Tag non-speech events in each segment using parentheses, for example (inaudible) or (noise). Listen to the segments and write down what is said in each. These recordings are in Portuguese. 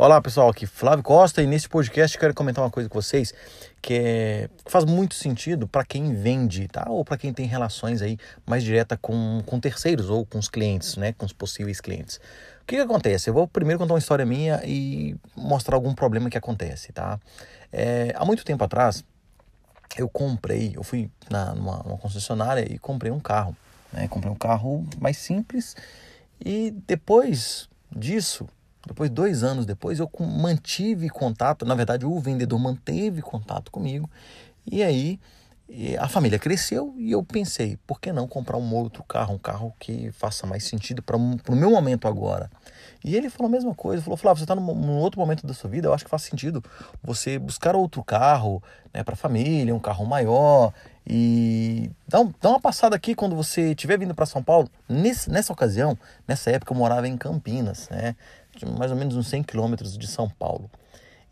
Olá pessoal, aqui Flávio Costa e nesse podcast quero comentar uma coisa com vocês que, é, faz muito sentido para quem vende, tá? Ou para quem tem relações aí mais direta com, com terceiros ou com os clientes, né? Com os possíveis clientes. O que, que acontece? Eu vou primeiro contar uma história minha e mostrar algum problema que acontece, tá? É, há muito tempo atrás eu comprei, eu fui na, numa, numa concessionária e comprei um carro, né? Comprei um carro mais simples e depois disso depois, dois anos depois, eu mantive contato. Na verdade, o vendedor manteve contato comigo. E aí a família cresceu e eu pensei, por que não comprar um outro carro, um carro que faça mais sentido para o meu momento agora? E ele falou a mesma coisa, falou, Flávio, você está num, num, outro momento da sua vida, eu acho que faz sentido você buscar outro carro né, para a família, um carro maior e dá, um, dá uma passada aqui quando você estiver vindo para São Paulo. Nesse, nessa ocasião, nessa época eu morava em Campinas, né? mais ou menos uns 100 quilômetros de São Paulo.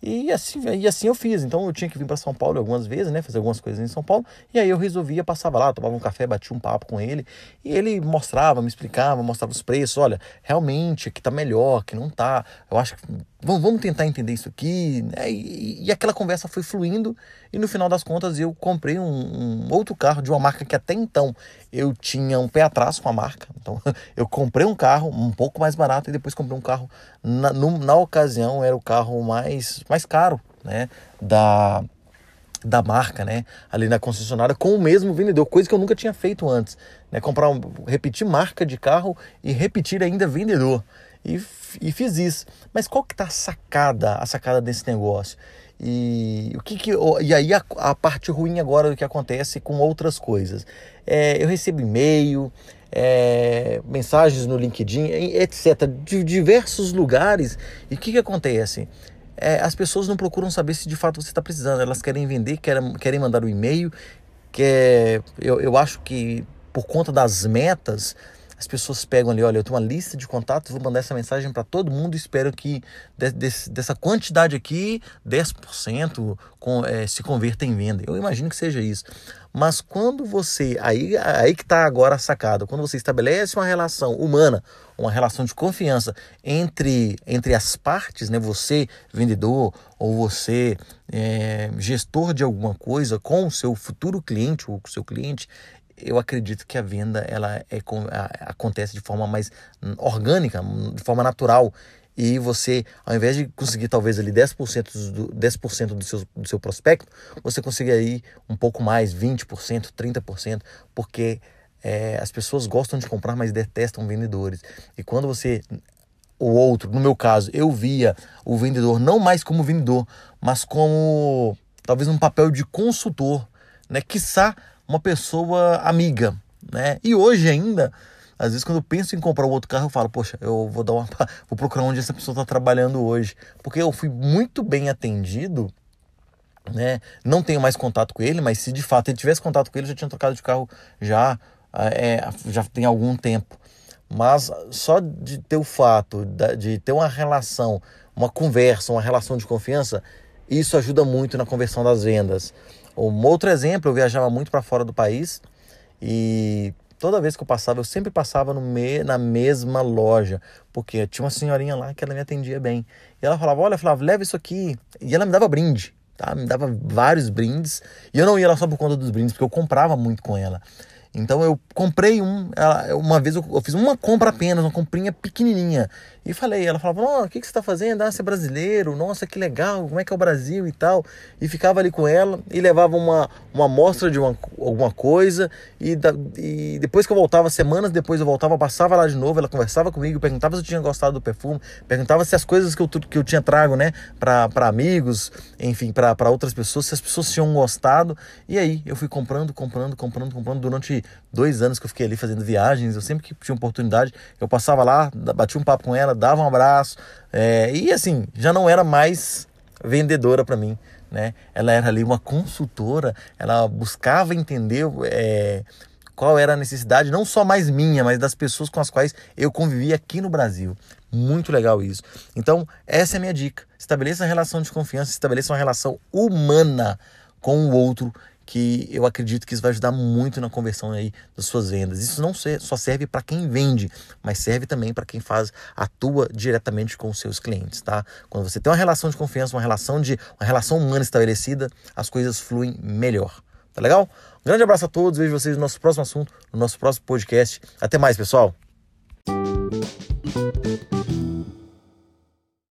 E assim, e assim eu fiz. Então eu tinha que vir para São Paulo algumas vezes, né? Fazer algumas coisas em São Paulo. E aí eu resolvia, passava lá, tomava um café, batia um papo com ele. E ele mostrava, me explicava, mostrava os preços. Olha, realmente aqui tá melhor, que não tá. Eu acho que vamos, vamos tentar entender isso aqui. Né? E, e, aquela conversa foi fluindo. E no final das contas eu comprei um, um, outro carro de uma marca que até então eu tinha um pé atrás com a marca. Então (laughs) eu comprei um carro um pouco mais barato e depois comprei um carro. Na, no, na ocasião era o carro mais, mais caro né? da, da marca, né? Ali na concessionária com o mesmo vendedor, coisa que eu nunca tinha feito antes, né? Comprar um, repetir marca de carro e repetir ainda vendedor e, e fiz isso. Mas qual que tá a sacada, a sacada desse negócio? E o que, que e aí a, a, parte ruim agora do que acontece com outras coisas. É, eu recebo e-mail, é, mensagens no LinkedIn, etc. De diversos lugares. E o que, que acontece? É, as pessoas não procuram saber se de fato você está precisando. Elas querem vender, querem, querem mandar o um e-mail. Que eu, eu acho que por conta das metas, as pessoas pegam ali, olha, eu tenho uma lista de contatos, vou mandar essa mensagem para todo mundo espero que de, de, dessa quantidade aqui, 10% com, é, se converta em venda. Eu imagino que seja isso. Mas quando você, aí, aí que está agora a sacada, quando você estabelece uma relação humana, uma relação de confiança entre, entre as partes, né, você vendedor ou você é, gestor de alguma coisa com o seu futuro cliente ou com o seu cliente, eu acredito que a venda ela é, acontece de forma mais orgânica, de forma natural. E você, ao invés de conseguir talvez ali 10% do, 10 do, seu, do seu prospecto, você consegue aí um pouco mais, 20%, 30%, porque é, as pessoas gostam de comprar, mas detestam vendedores. E quando você o outro, no meu caso, eu via o vendedor não mais como vendedor, mas como talvez um papel de consultor, né? Quiçá uma pessoa amiga, né? E hoje ainda, às vezes quando eu penso em comprar um outro carro, eu falo, poxa, eu vou dar uma (laughs) vou procurar onde essa pessoa está trabalhando hoje, porque eu fui muito bem atendido, né? Não tenho mais contato com ele, mas se de fato ele tivesse contato com ele, eu já tinha trocado de carro já é, já tem algum tempo. Mas só de ter o fato de ter uma relação, uma conversa, uma relação de confiança, isso ajuda muito na conversão das vendas. Um outro exemplo, eu viajava muito para fora do país e toda vez que eu passava, eu sempre passava no me, na mesma loja, porque tinha uma senhorinha lá que ela me atendia bem. E ela falava: Olha, Flávio, leva isso aqui. E ela me dava brinde, tá? Me dava vários brindes. E eu não ia lá só por conta dos brindes, porque eu comprava muito com ela. Então eu comprei um, uma vez eu, eu, fiz uma compra apenas, uma comprinha pequenininha. E falei, ela falava, oh, o que, que você está fazendo? Ah, você é brasileiro, nossa, que legal, como é que é o Brasil e tal. E ficava ali com ela e levava uma, uma amostra de uma, alguma coisa. E, da, e depois que eu voltava, semanas depois eu voltava, passava lá de novo, ela conversava comigo, perguntava se eu tinha gostado do perfume, perguntava se as coisas que eu, que eu tinha trago, né, para amigos, enfim, para outras pessoas, se as pessoas tinham gostado. E aí eu fui comprando, comprando, comprando, comprando durante dois anos que eu fiquei ali fazendo viagens, eu sempre que tinha oportunidade, eu passava lá, batia um papo com ela, dava um abraço, é, e assim, já não era mais vendedora para mim, né? Ela era ali uma consultora, ela buscava entender é, qual era a necessidade, não só mais minha, mas das pessoas com as quais eu convivia aqui no Brasil. Muito legal isso. Então, essa é a minha dica. Estabeleça uma relação de confiança, estabeleça uma relação humana com o outro que eu acredito que isso vai ajudar muito na conversão aí das suas vendas. Isso não só serve para quem vende, mas serve também para quem faz atua diretamente com os seus clientes, tá? Quando você tem uma relação de confiança, uma relação de uma relação humana estabelecida, as coisas fluem melhor. Tá legal? Um grande abraço a todos, vejo vocês no nosso próximo assunto, no nosso próximo podcast. Até mais, pessoal.